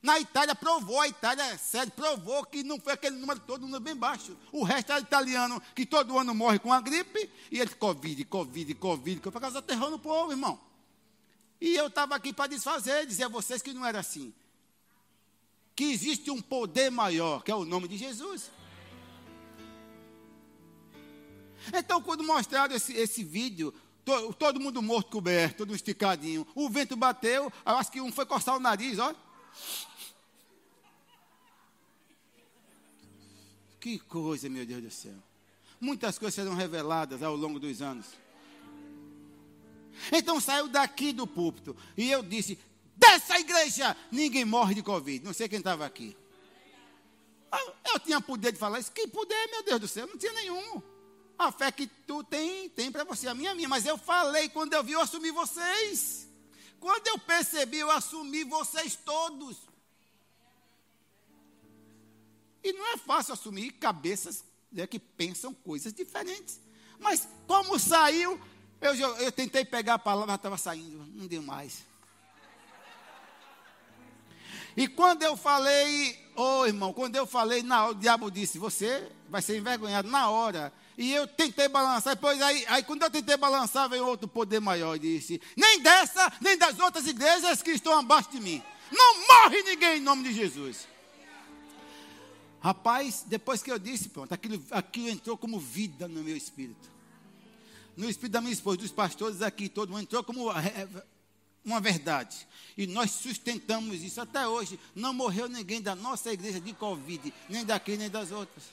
[SPEAKER 1] Na Itália provou, a Itália, é sério, provou que não foi aquele número todo, número bem baixo. O resto era italiano, que todo ano morre com a gripe, e ele, Covid, Covid, Covid, por causa terror no povo, irmão. E eu estava aqui para desfazer, dizer a vocês que não era assim que existe um poder maior, que é o nome de Jesus. Então, quando mostraram esse, esse vídeo, to, todo mundo morto, coberto, todo esticadinho, o vento bateu, eu acho que um foi coçar o nariz, olha. Que coisa, meu Deus do céu. Muitas coisas serão reveladas ao longo dos anos. Então saiu daqui do púlpito e eu disse: dessa igreja, ninguém morre de Covid. Não sei quem estava aqui. Ah, eu tinha poder de falar isso. Que poder, meu Deus do céu? Não tinha nenhum. A fé que tu tem, tem para você, a minha, a minha. Mas eu falei, quando eu vi, eu assumi vocês. Quando eu percebi, eu assumi vocês todos. E não é fácil assumir cabeças né, que pensam coisas diferentes. Mas como saiu, eu, eu tentei pegar a palavra, estava saindo, não deu mais. E quando eu falei, ô oh, irmão, quando eu falei, na hora, o diabo disse: Você vai ser envergonhado na hora. E eu tentei balançar, depois aí, aí quando eu tentei balançar, veio outro poder maior e disse: Nem dessa, nem das outras igrejas que estão abaixo de mim. Não morre ninguém em nome de Jesus. Rapaz, depois que eu disse, pronto, aquilo, aquilo entrou como vida no meu espírito. No espírito da minha esposa, dos pastores aqui, todo mundo entrou como uma verdade. E nós sustentamos isso até hoje. Não morreu ninguém da nossa igreja de Covid, nem daqui, nem das outras.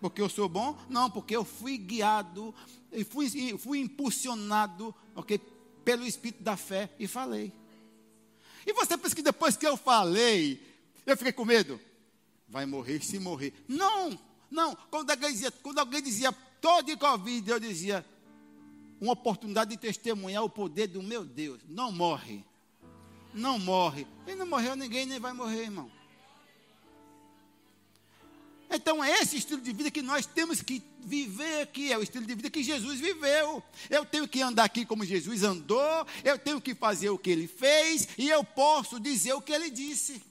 [SPEAKER 1] Porque eu sou bom? Não, porque eu fui guiado, e fui, fui impulsionado okay, pelo Espírito da fé e falei. E você pensa que depois que eu falei, eu fiquei com medo? Vai morrer se morrer. Não, não. Quando alguém dizia, quando alguém dizia todo de Covid, eu dizia, uma oportunidade de testemunhar o poder do meu Deus. Não morre. Não morre. E não morreu ninguém, nem vai morrer, irmão. Então é esse estilo de vida que nós temos que viver aqui, é o estilo de vida que Jesus viveu. Eu tenho que andar aqui como Jesus andou, eu tenho que fazer o que ele fez e eu posso dizer o que ele disse.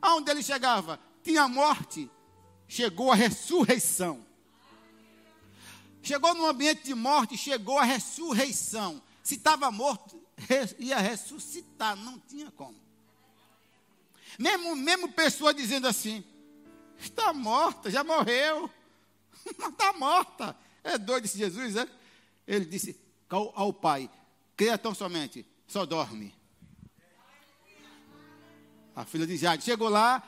[SPEAKER 1] Aonde ele chegava? Tinha morte, chegou a ressurreição. Chegou no ambiente de morte, chegou a ressurreição. Se estava morto, ia ressuscitar, não tinha como. Mesmo, mesmo pessoa dizendo assim, está morta, já morreu. Não está morta. É doido esse Jesus, é? Ele disse ao, ao pai, creia tão somente, só dorme. A filha de Jade chegou lá,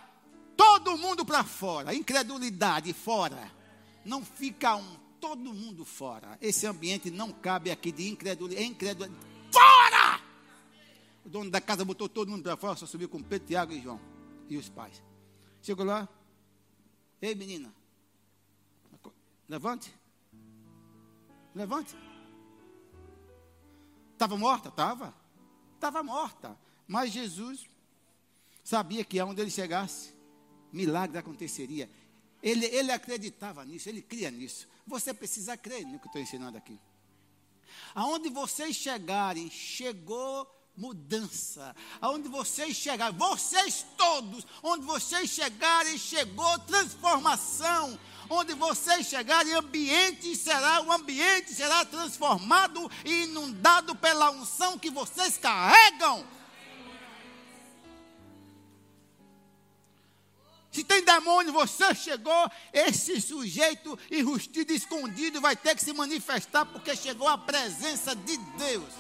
[SPEAKER 1] todo mundo para fora, incredulidade fora. não fica um, todo mundo fora. Esse ambiente não cabe aqui de incredulidade. incredulidade. Fora! O dono da casa botou todo mundo para fora, só subiu com Pedro, Tiago e João. E os pais. Chegou lá. Ei, menina. Levante. Levante. Estava morta? Estava. Estava morta. Mas Jesus sabia que aonde ele chegasse, milagre aconteceria. Ele, ele acreditava nisso, ele cria nisso. Você precisa crer no que estou ensinando aqui. Aonde vocês chegarem, chegou mudança. Aonde vocês chegarem, vocês todos, onde vocês chegarem, chegou transformação. Onde vocês chegarem, ambiente será, o ambiente será transformado e inundado pela unção que vocês carregam. Se tem demônio, você chegou, esse sujeito enrustido, escondido, vai ter que se manifestar porque chegou a presença de Deus.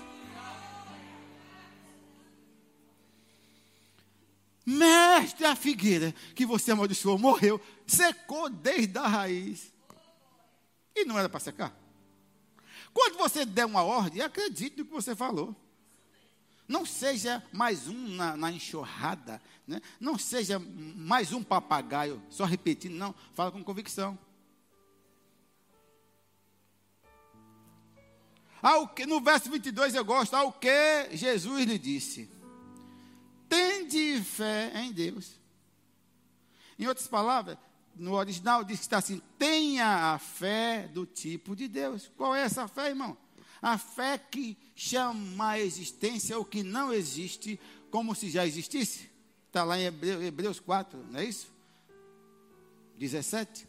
[SPEAKER 1] Mestre, a figueira que você amaldiçoou morreu, secou desde a raiz. E não era para secar. Quando você der uma ordem, acredite no que você falou. Não seja mais um na, na enxurrada, né? não seja mais um papagaio, só repetindo, não, fala com convicção. Ao que, no verso 22 eu gosto, ao que Jesus lhe disse: Tende fé em Deus. Em outras palavras, no original diz que está assim: tenha a fé do tipo de Deus. Qual é essa fé, irmão? A fé que chama a existência o que não existe como se já existisse. Está lá em Hebreus 4, não é isso? 17.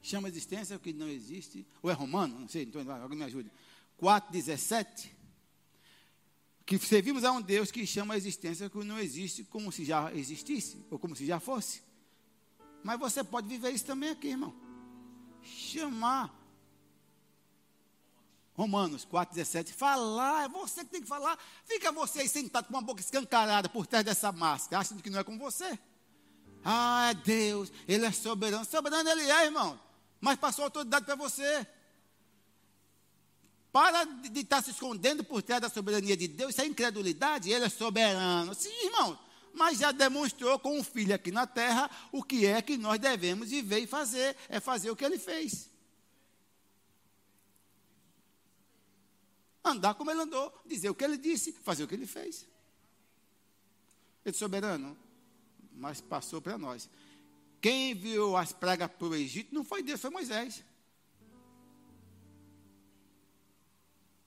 [SPEAKER 1] Chama a existência o que não existe. Ou é romano? Não sei, então alguém me ajude. 4, 17. Que servimos a um Deus que chama a existência que não existe como se já existisse, ou como se já fosse. Mas você pode viver isso também aqui, irmão. Chamar Romanos 4,17. Falar, é você que tem que falar. Fica você aí sentado com uma boca escancarada por trás dessa máscara, achando que não é com você. Ah, é Deus, Ele é soberano. Soberano Ele é, irmão. Mas passou a autoridade para você. Para de estar se escondendo por trás da soberania de Deus. Isso é incredulidade. Ele é soberano. Sim, irmão. Mas já demonstrou com o filho aqui na terra o que é que nós devemos viver e fazer. É fazer o que ele fez. Andar como ele andou, dizer o que ele disse, fazer o que ele fez. Ele soberano, mas passou para nós. Quem enviou as pragas para o Egito não foi Deus, foi Moisés.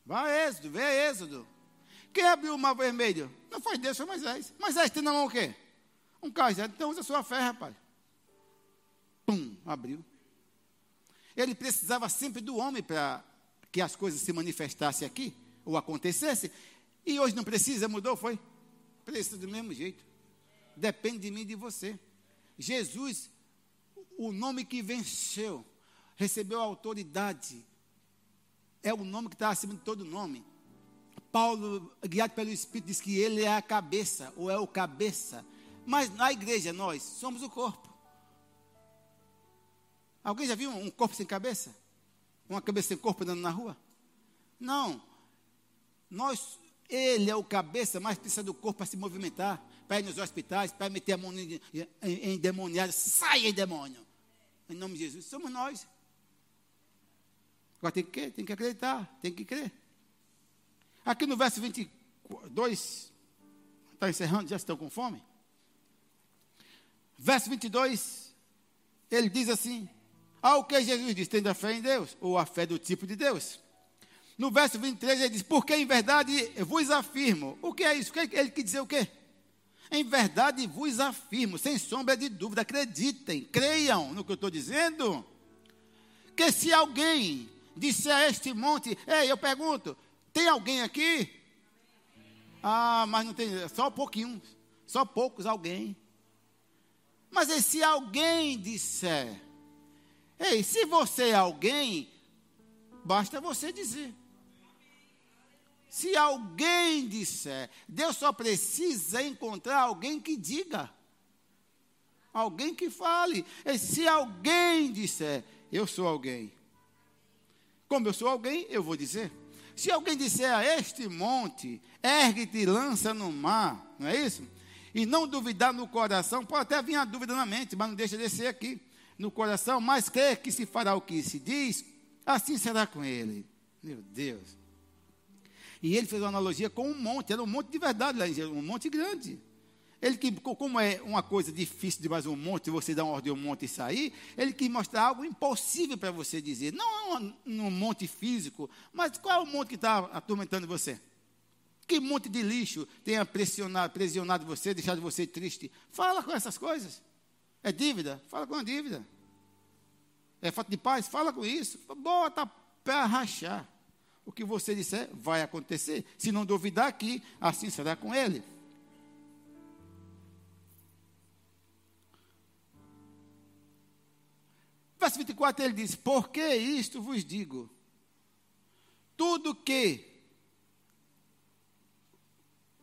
[SPEAKER 1] Vai Êxodo, vê Êxodo. Quem abriu o mar vermelho? Não foi Deus, foi Moisés. Moisés tem na mão o quê? Um cajado. Então usa a sua fé, rapaz. Pum, abriu. Ele precisava sempre do homem para que as coisas se manifestassem aqui, ou acontecessem, e hoje não precisa, mudou, foi? Precisa do mesmo jeito. Depende de mim e de você. Jesus, o nome que venceu, recebeu autoridade, é o nome que está acima de todo nome. Paulo, guiado pelo Espírito, diz que ele é a cabeça, ou é o cabeça. Mas na igreja, nós somos o corpo. Alguém já viu um corpo sem cabeça? Uma cabeça sem corpo andando na rua? Não. Nós, ele é o cabeça, mas precisa do corpo para se movimentar, para ir nos hospitais, para meter a mão em, em, em demoniado. Saia, demônio! Em nome de Jesus, somos nós. Agora tem que tem que acreditar, tem que crer. Aqui no verso 22, está encerrando, já estão com fome? Verso 22, ele diz assim: ao que Jesus diz, tendo a fé em Deus, ou a fé do tipo de Deus. No verso 23 ele diz, porque em verdade vos afirmo. O que é isso? Ele quer dizer o quê? Em verdade vos afirmo, sem sombra de dúvida, acreditem, creiam no que eu estou dizendo. Que se alguém disser a este monte, ei, eu pergunto, tem alguém aqui? Ah, mas não tem, só pouquinho, só poucos alguém. Mas e se alguém disser, Ei, se você é alguém, basta você dizer. Se alguém disser, Deus só precisa encontrar alguém que diga. Alguém que fale. E se alguém disser, eu sou alguém. Como eu sou alguém, eu vou dizer. Se alguém disser a este monte, ergue-te e lança no mar, não é isso? E não duvidar no coração, pode até vir a dúvida na mente, mas não deixa de ser aqui no coração, mas crê que se fará o que se diz, assim será com ele. Meu Deus. E ele fez uma analogia com um monte, era um monte de verdade lá em um monte grande. Ele que, como é uma coisa difícil de mais um monte, você dar uma ordem um monte e sair, ele quis mostrar algo impossível para você dizer. Não é um, um monte físico, mas qual é o monte que está atormentando você? Que monte de lixo tenha pressionado, pressionado você, deixado você triste? Fala com essas coisas. É dívida? Fala com a dívida. É falta de paz? Fala com isso. Bota para rachar. O que você disser vai acontecer. Se não duvidar que assim será com ele. Verso 24 ele diz: Por que isto vos digo? Tudo que,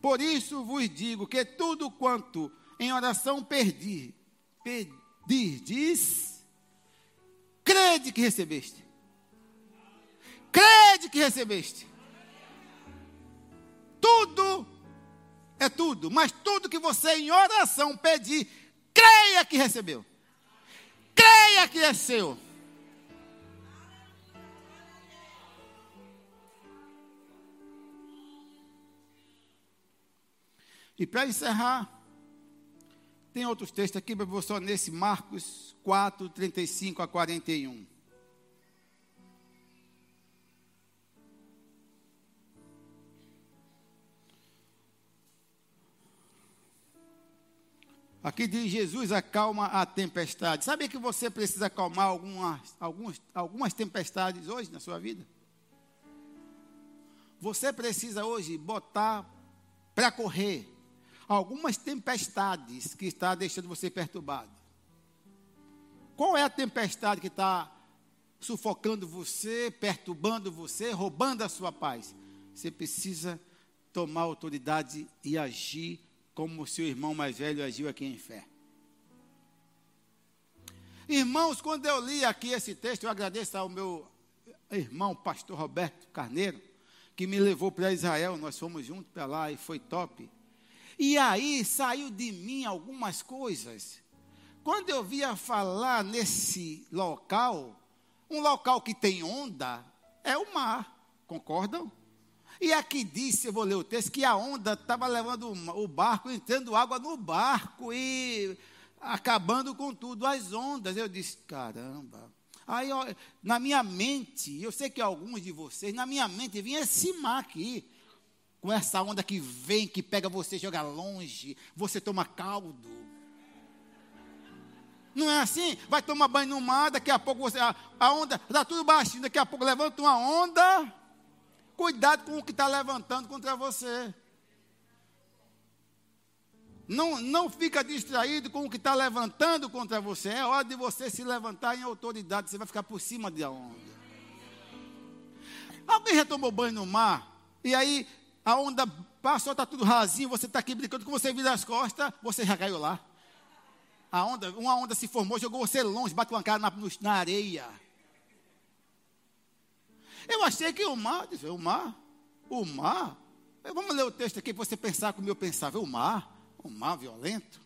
[SPEAKER 1] por isso vos digo que tudo quanto em oração perdi, pedirdes, crede que recebeste. Crede que recebeste. Tudo é tudo, mas tudo que você em oração pedir, creia que recebeu. Creia que é seu. E para encerrar, tem outros textos aqui, mas vou só nesse Marcos 4, 35 a 41. Aqui diz Jesus acalma a tempestade. Sabe que você precisa acalmar algumas, algumas, algumas tempestades hoje na sua vida? Você precisa hoje botar para correr algumas tempestades que está deixando você perturbado. Qual é a tempestade que está sufocando você, perturbando você, roubando a sua paz? Você precisa tomar autoridade e agir como seu irmão mais velho agiu aqui em fé. Irmãos, quando eu li aqui esse texto, eu agradeço ao meu irmão, pastor Roberto Carneiro, que me levou para Israel, nós fomos juntos para lá e foi top. E aí saiu de mim algumas coisas. Quando eu via falar nesse local, um local que tem onda, é o mar, concordam? E aqui disse, eu vou ler o texto, que a onda estava levando o barco, entrando água no barco e acabando com tudo, as ondas. Eu disse, caramba. Aí, ó, na minha mente, eu sei que alguns de vocês, na minha mente vinha esse mar aqui com essa onda que vem, que pega você, joga longe, você toma caldo. Não é assim? Vai tomar banho no mar, daqui a pouco você. A, a onda está tudo baixinho, daqui a pouco levanta uma onda. Cuidado com o que está levantando contra você. Não, não fica distraído com o que está levantando contra você. É hora de você se levantar em autoridade. Você vai ficar por cima da onda. Alguém já tomou banho no mar? E aí a onda passou, está tudo rasinho, você está aqui brincando, quando você vira as costas, você já caiu lá. A onda, uma onda se formou, jogou você longe, bateu uma cara na, na areia. Eu achei que o mar, o mar, o mar, vamos ler o texto aqui para você pensar como eu pensava, o mar, o mar violento.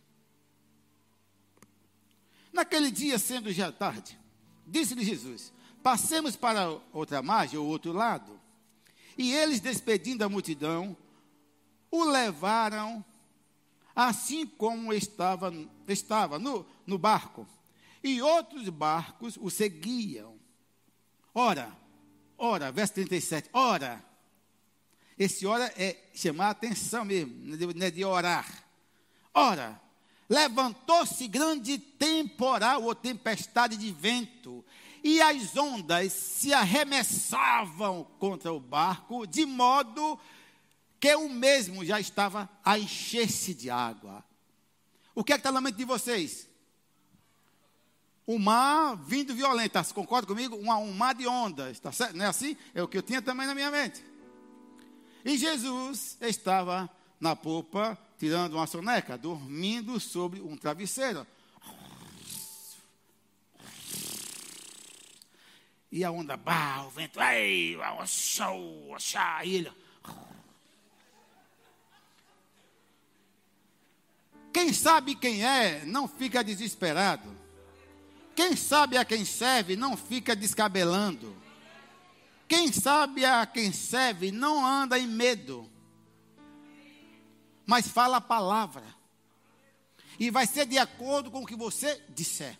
[SPEAKER 1] Naquele dia, sendo já tarde, disse-lhe Jesus: Passemos para outra margem, ou outro lado. E eles, despedindo a multidão, o levaram assim como estava, estava no, no barco. E outros barcos o seguiam. Ora, ora, verso 37, ora. Esse ora é chamar a atenção mesmo, não é de orar. Ora, levantou-se grande temporal ou tempestade de vento, e as ondas se arremessavam contra o barco, de modo que o mesmo já estava a encher-se de água. O que é que está na mente de vocês? O mar vindo violento, tá? concorda comigo? Um, um mar de ondas, tá certo? Não é assim? É o que eu tinha também na minha mente. E Jesus estava na popa, tirando uma soneca, dormindo sobre um travesseiro. E a onda, bah, o vento, ai, show, chá, e ele. Quem sabe quem é, não fica desesperado. Quem sabe a quem serve, não fica descabelando. Quem sabe a quem serve, não anda em medo. Mas fala a palavra. E vai ser de acordo com o que você disser.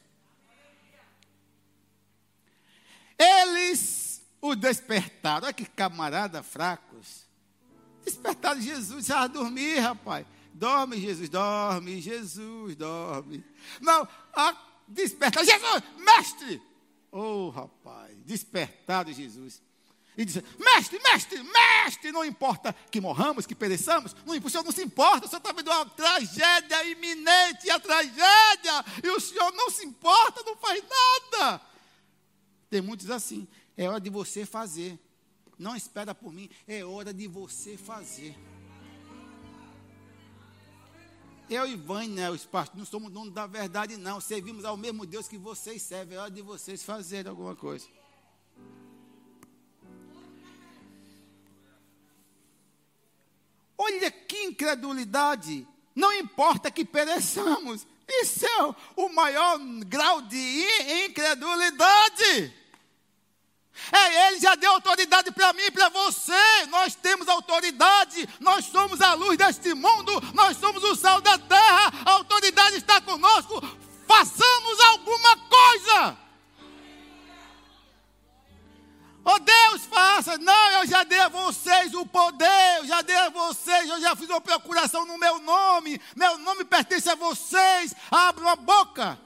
[SPEAKER 1] Eles o despertaram. Olha que camarada fracos. Despertaram Jesus, já dormir, rapaz. Dorme, Jesus, dorme, Jesus, dorme. Não, a, Jesus, mestre. Oh, rapaz, despertado Jesus. E diz: Mestre, mestre, mestre, não importa que morramos, que pereçamos, não, o senhor não se importa, o senhor está vendo uma tragédia iminente, a tragédia, e o senhor não se importa, não faz nada. Tem muitos assim. É hora de você fazer. Não espera por mim, é hora de você fazer. Eu e Vânia, os pastores, não somos donos da verdade, não. Servimos ao mesmo Deus que vocês servem. É hora de vocês fazerem alguma coisa. Olha que incredulidade. Não importa que pereçamos. Isso é o maior grau de incredulidade. É, ele já deu autoridade para mim e para você. Nós temos autoridade. Nós somos a luz deste mundo. Nós somos o sal da terra. A autoridade está conosco. Façamos alguma coisa. Oh Deus, faça. Não, eu já dei a vocês o poder. Eu já dei a vocês. Eu já fiz uma procuração no meu nome. Meu nome pertence a vocês. Abram a boca.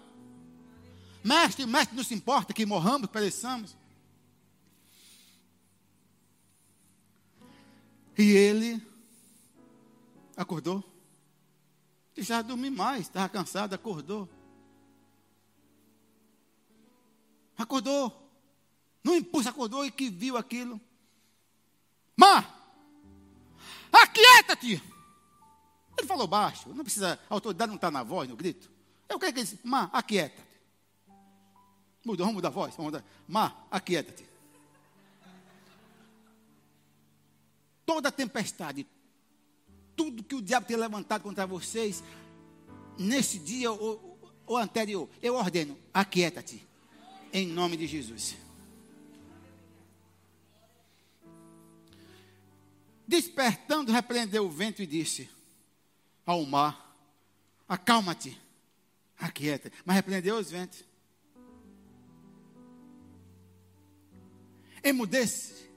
[SPEAKER 1] Mestre, mestre, não se importa que morramos, pereçamos. E ele acordou. E já dormi mais, estava cansado, acordou. Acordou. No impulso acordou e que viu aquilo. Má, aquieta-te. Ele falou baixo, não precisa, a autoridade não está na voz, no grito. Eu quero que ele disse, Má, aquieta-te. Mudou, vamos mudar a voz, vamos mudar. Má, aquieta-te. Toda tempestade, tudo que o diabo tem levantado contra vocês, nesse dia ou, ou anterior, eu ordeno, aquieta-te, em nome de Jesus. Despertando, repreendeu o vento e disse ao mar: Acalma-te, aquieta. Mas repreendeu os ventos. Emudece,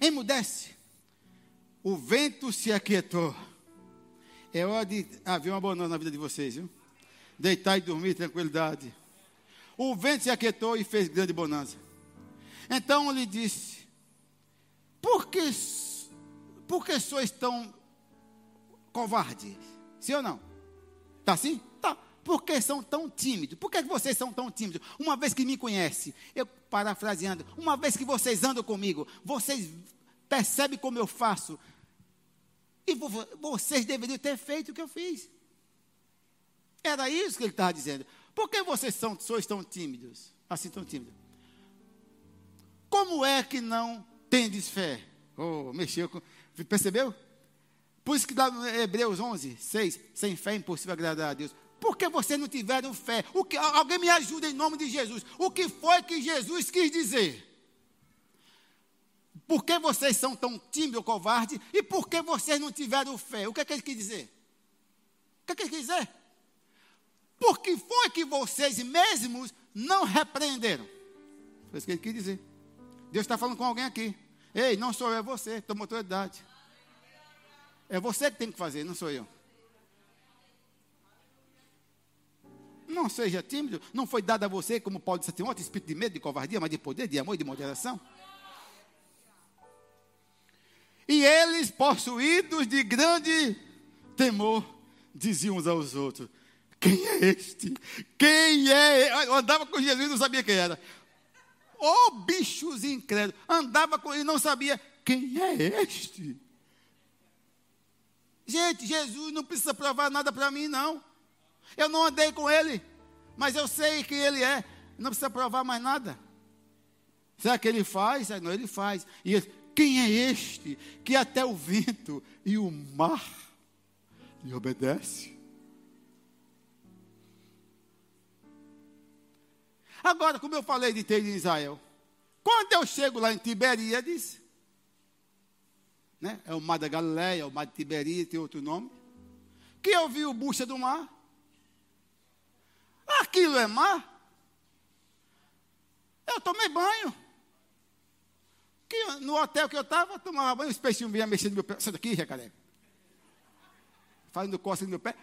[SPEAKER 1] emudece. O vento se aquietou. É hora de haver uma bonança na vida de vocês, viu? Deitar e dormir, tranquilidade. O vento se aquietou e fez grande bonança. Então ele disse: Por que, por que sois tão covardes? Sim ou não? Está assim? Tá. Por que são tão tímidos? Por que vocês são tão tímidos? Uma vez que me conhece, eu parafraseando, uma vez que vocês andam comigo, vocês percebem como eu faço, e vocês deveriam ter feito o que eu fiz. Era isso que ele estava dizendo. Por que vocês são, sois tão tímidos? Assim tão tímidos? Como é que não tendes fé? Oh, mexeu com. Percebeu? Por isso que no Hebreus 11, 6, sem fé é impossível agradar a Deus. Por que vocês não tiveram fé? O que, alguém me ajuda em nome de Jesus. O que foi que Jesus quis dizer? Por que vocês são tão tímidos ou covardes? E por que vocês não tiveram fé? O que, é que ele quis dizer? O que, é que ele quis dizer? Por que foi que vocês mesmos não repreenderam? Foi isso que ele quis dizer. Deus está falando com alguém aqui. Ei, não sou eu, é você, toma autoridade. É você que tem que fazer, não sou eu. Não seja tímido. Não foi dado a você, como Paulo disse, outro espírito de medo, de covardia, mas de poder, de amor e de moderação. E eles, possuídos de grande temor, diziam uns aos outros: Quem é este? Quem é? Eu andava com Jesus e não sabia quem era. Ô oh, bichos incrédulos, andava com ele e não sabia quem é este. Gente, Jesus não precisa provar nada para mim, não. Eu não andei com ele, mas eu sei quem ele é. Não precisa provar mais nada. Será que ele faz? Não, ele faz. E ele, quem é este que até o vento e o mar lhe obedece? Agora, como eu falei de ter em Israel, quando eu chego lá em Tiberíades, né, é o mar da Galileia, o mar de Tiberíades, tem outro nome, que eu vi o bucha do mar. Aquilo é mar? Eu tomei banho. Que no hotel que eu estava, tomava banho, os peixinhos vinham mexendo no meu pé. Sai daqui, jacaré. Fazendo costa no meu pé.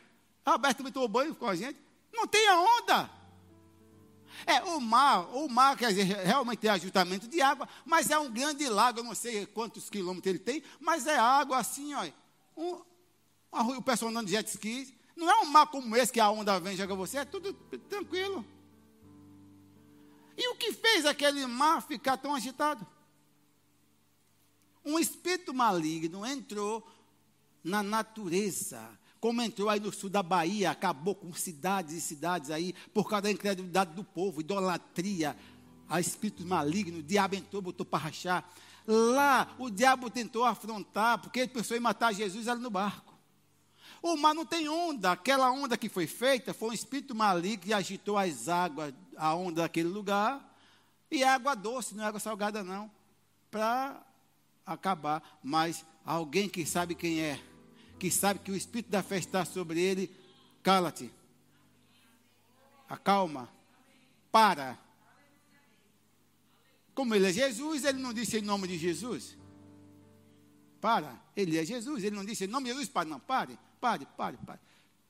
[SPEAKER 1] Roberto também tomou banho com a gente. Não tem a onda. É, o mar, o mar quer dizer, realmente é ajuntamento de água, mas é um grande lago, eu não sei quantos quilômetros ele tem, mas é água assim, ó. Um, o pessoal andando de jet ski. Não é um mar como esse que a onda vem e joga você, é tudo tranquilo. E o que fez aquele mar ficar tão agitado? Um espírito maligno entrou na natureza, como entrou aí no sul da Bahia, acabou com cidades e cidades aí, por causa da incredulidade do povo, idolatria, a espírito maligno, o diabo entrou, botou para rachar. Lá, o diabo tentou afrontar, porque ele pensou em matar Jesus ali no barco. O mar não tem onda, aquela onda que foi feita foi um espírito maligno que agitou as águas, a onda daquele lugar, e é água doce, não é água salgada não, para acabar. Mas alguém que sabe quem é, que sabe que o espírito da fé está sobre ele, cala-te, acalma, para. Como ele é Jesus, ele não disse em nome de Jesus. Para, ele é Jesus, ele não disse em nome de Jesus, para, não, pare. Pare, pare, pare.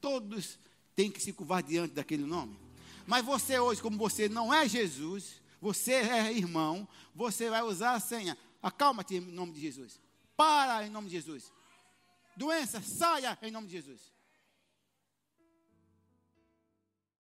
[SPEAKER 1] Todos têm que se curvar diante daquele nome. Mas você hoje, como você não é Jesus, você é irmão, você vai usar a senha. Acalma-te em nome de Jesus. Para em nome de Jesus. Doença, saia em nome de Jesus.